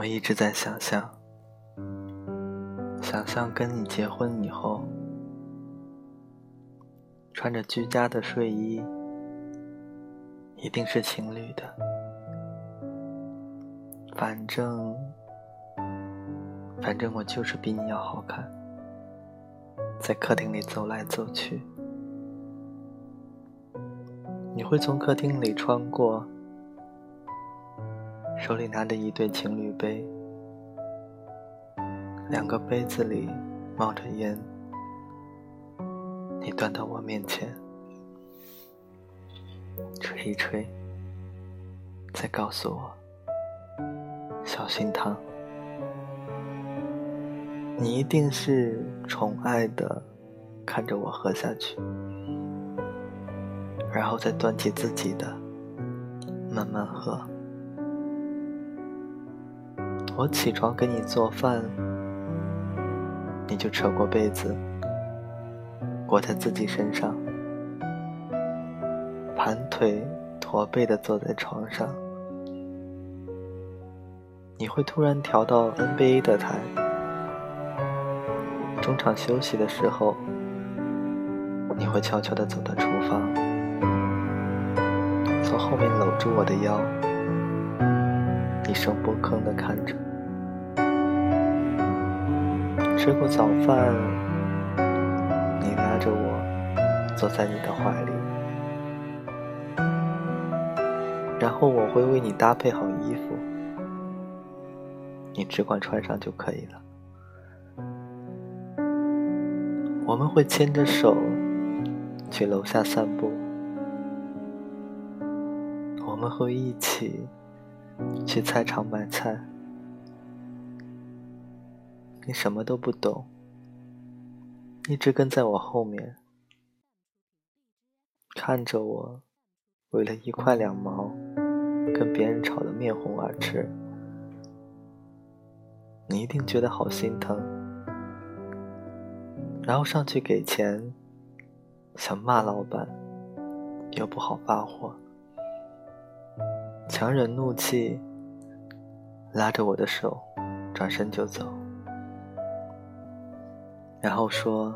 我一直在想象，想象跟你结婚以后，穿着居家的睡衣，一定是情侣的。反正，反正我就是比你要好看，在客厅里走来走去，你会从客厅里穿过。手里拿着一对情侣杯，两个杯子里冒着烟。你端到我面前，吹一吹，再告诉我，小心烫。你一定是宠爱的看着我喝下去，然后再端起自己的，慢慢喝。我起床给你做饭，你就扯过被子裹在自己身上，盘腿驼背的坐在床上。你会突然调到 NBA 的台，中场休息的时候，你会悄悄的走到厨房，从后面搂住我的腰，一声不吭的看着。吃过早饭，你拉着我坐在你的怀里，然后我会为你搭配好衣服，你只管穿上就可以了。我们会牵着手去楼下散步，我们会一起去菜场买菜。你什么都不懂，一直跟在我后面，看着我为了一块两毛跟别人吵得面红耳赤，你一定觉得好心疼，然后上去给钱，想骂老板，又不好发火，强忍怒气，拉着我的手，转身就走。然后说：“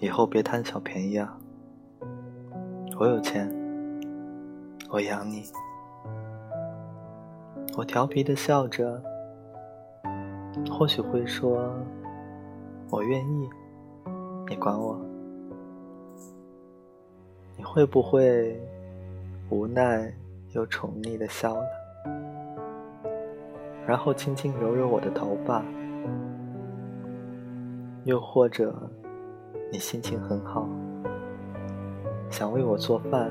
以后别贪小便宜啊！我有钱，我养你。”我调皮的笑着，或许会说：“我愿意，你管我。”你会不会无奈又宠溺的笑了？然后轻轻揉揉我的头发。又或者，你心情很好，想为我做饭，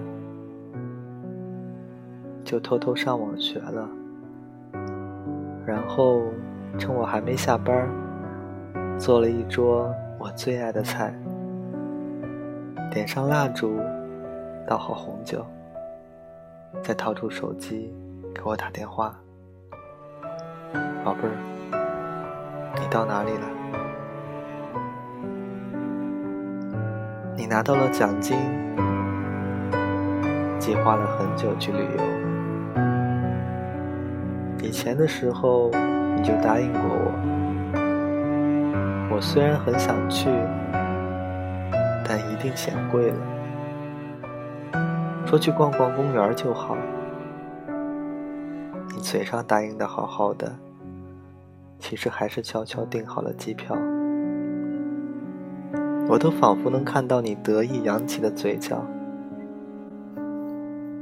就偷偷上网学了，然后趁我还没下班，做了一桌我最爱的菜，点上蜡烛，倒好红酒，再掏出手机给我打电话，宝贝儿，你到哪里了？拿到了奖金，计划了很久去旅游。以前的时候你就答应过我，我虽然很想去，但一定嫌贵了。说去逛逛公园就好。你嘴上答应的好好的，其实还是悄悄订好了机票。我都仿佛能看到你得意扬起的嘴角。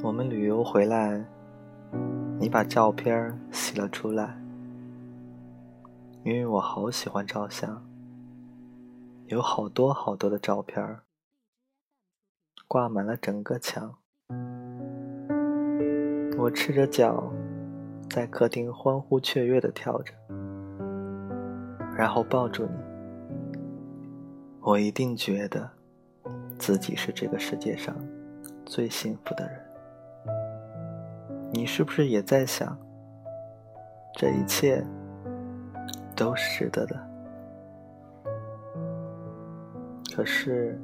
我们旅游回来，你把照片洗了出来，因为我好喜欢照相，有好多好多的照片，挂满了整个墙。我赤着脚在客厅欢呼雀跃的跳着，然后抱住你。我一定觉得自己是这个世界上最幸福的人。你是不是也在想，这一切都是值得的？可是，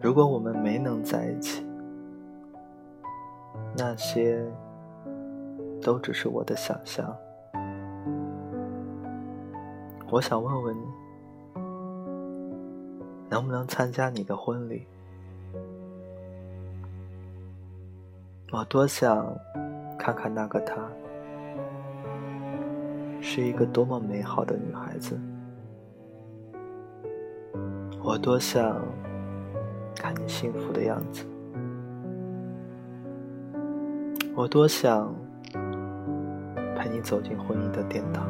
如果我们没能在一起，那些都只是我的想象。我想问问你，能不能参加你的婚礼？我多想看看那个她，是一个多么美好的女孩子。我多想看你幸福的样子。我多想陪你走进婚姻的殿堂，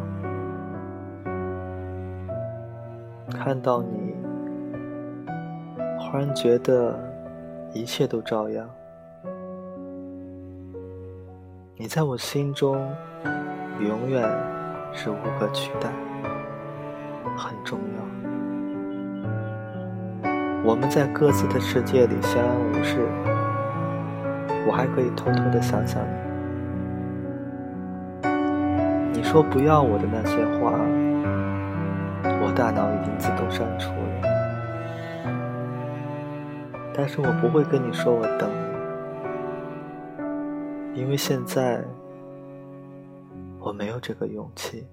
看到你，忽然觉得一切都照样。你在我心中永远是无可取代，很重要。我们在各自的世界里相安无事。我还可以偷偷的想想你，你说不要我的那些话，我大脑已经自动删除了。但是我不会跟你说我等你，因为现在我没有这个勇气。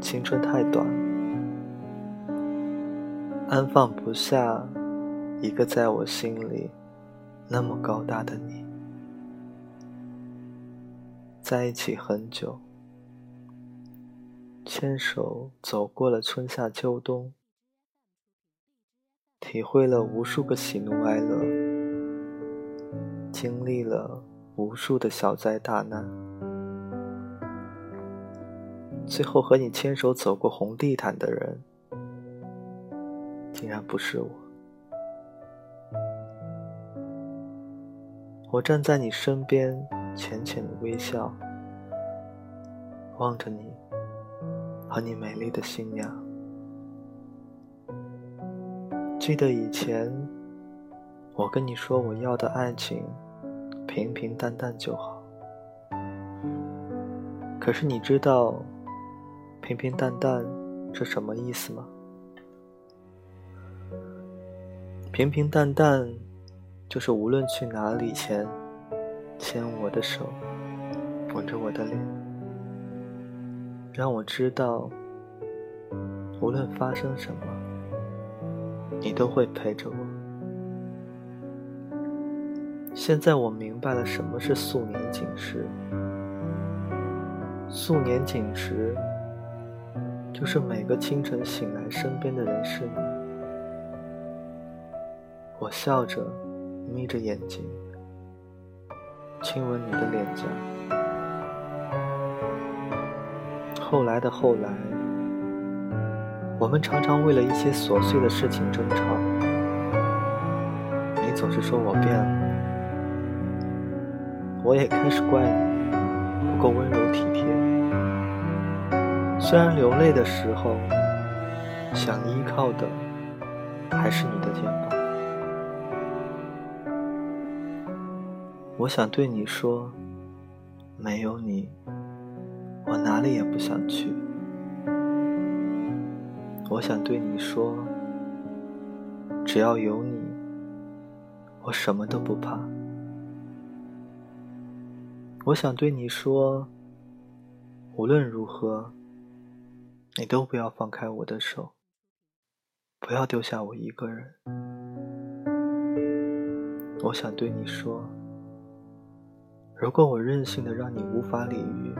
青春太短，安放不下。一个在我心里那么高大的你，在一起很久，牵手走过了春夏秋冬，体会了无数个喜怒哀乐，经历了无数的小灾大难，最后和你牵手走过红地毯的人，竟然不是我。我站在你身边，浅浅的微笑，望着你和你美丽的新娘。记得以前，我跟你说我要的爱情平平淡淡就好。可是你知道平平淡淡是什么意思吗？平平淡淡。就是无论去哪里前，牵我的手，吻着我的脸，让我知道，无论发生什么，你都会陪着我。现在我明白了什么是素年锦时。素年锦时，就是每个清晨醒来，身边的人是你。我笑着。眯着眼睛，亲吻你的脸颊。后来的后来，我们常常为了一些琐碎的事情争吵。你总是说我变了，我也开始怪你不够温柔体贴。虽然流泪的时候，想依靠的还是你的肩膀。我想对你说，没有你，我哪里也不想去。我想对你说，只要有你，我什么都不怕。我想对你说，无论如何，你都不要放开我的手，不要丢下我一个人。我想对你说。如果我任性的让你无法理喻，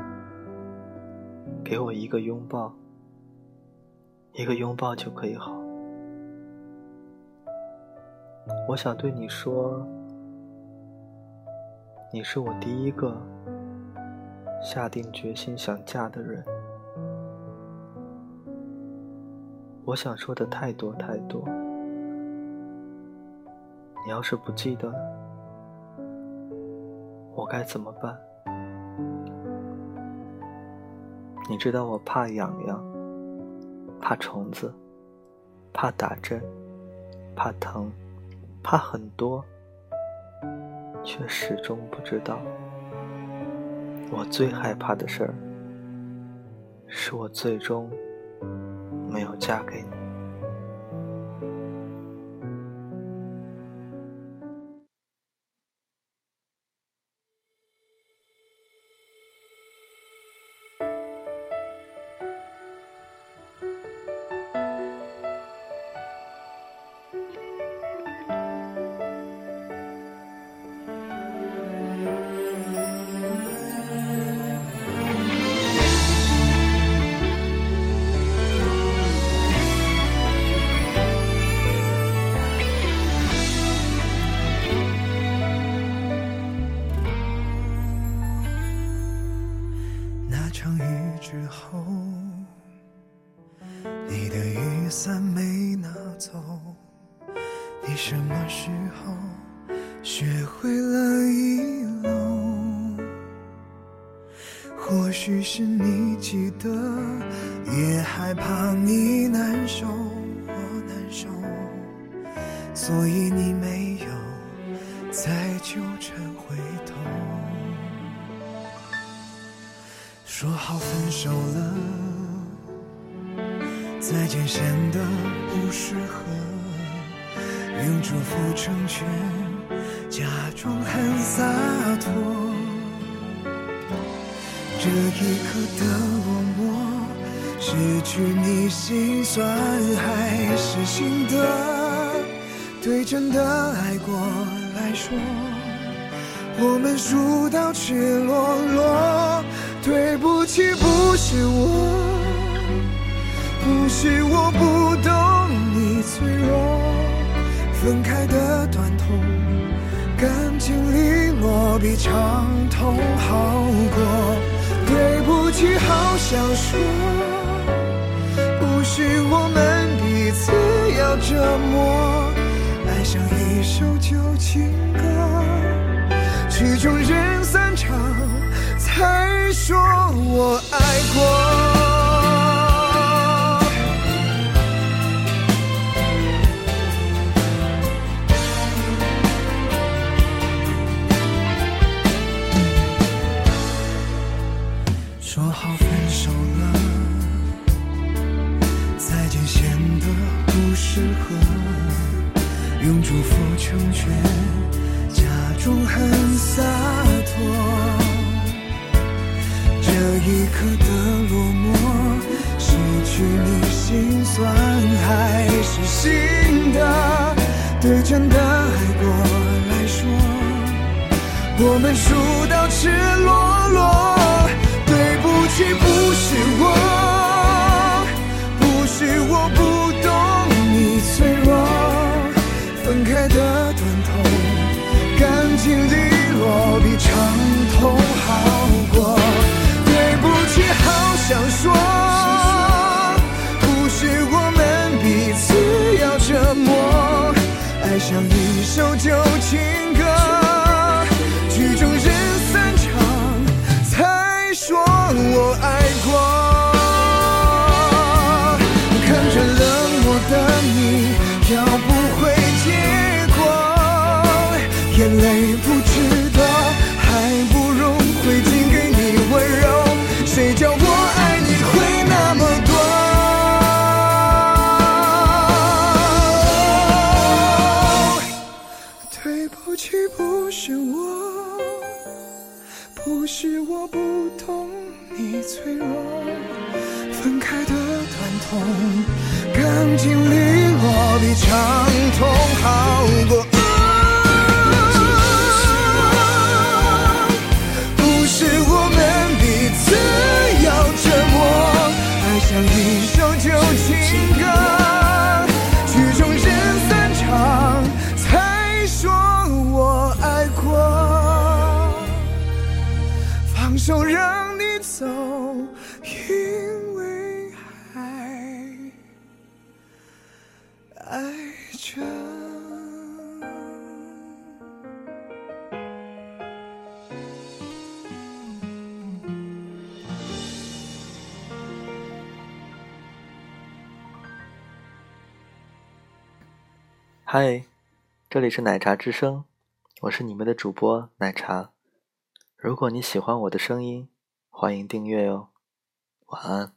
给我一个拥抱，一个拥抱就可以好。我想对你说，你是我第一个下定决心想嫁的人。我想说的太多太多，你要是不记得。我该怎么办？你知道我怕痒痒，怕虫子，怕打针，怕疼，怕很多，却始终不知道，我最害怕的事儿，是我最终没有嫁给你。什么时候学会了遗漏？或许是你记得，也害怕你难受，我难受，所以你没有再纠缠回头。说好分手了，再见显得不适合。用祝福成全，假装很洒脱。这一刻的落寞，失去你心酸还是心的？对真的爱过来说，我们输到赤裸裸。对不起，不是我，不是我不懂你脆弱。分开的短痛，干净利落比长痛好过。对不起，好想说，不是我们彼此要折磨。爱上一首旧情歌，曲终人散场，才说我爱一刻的落寞，失去你心酸还是心的？对真的爱过来说，我们输到赤裸裸。对不起，不是我，不是我不懂你脆弱。分开的短痛，干净利落眼泪不值得，还不如回敬给你温柔。谁叫我爱你会那么多？对不起，不是我，不是我不懂你脆弱。分开的短痛，干净利落比长痛好爱着。嗨，这里是奶茶之声，我是你们的主播奶茶。如果你喜欢我的声音，欢迎订阅哟。晚安。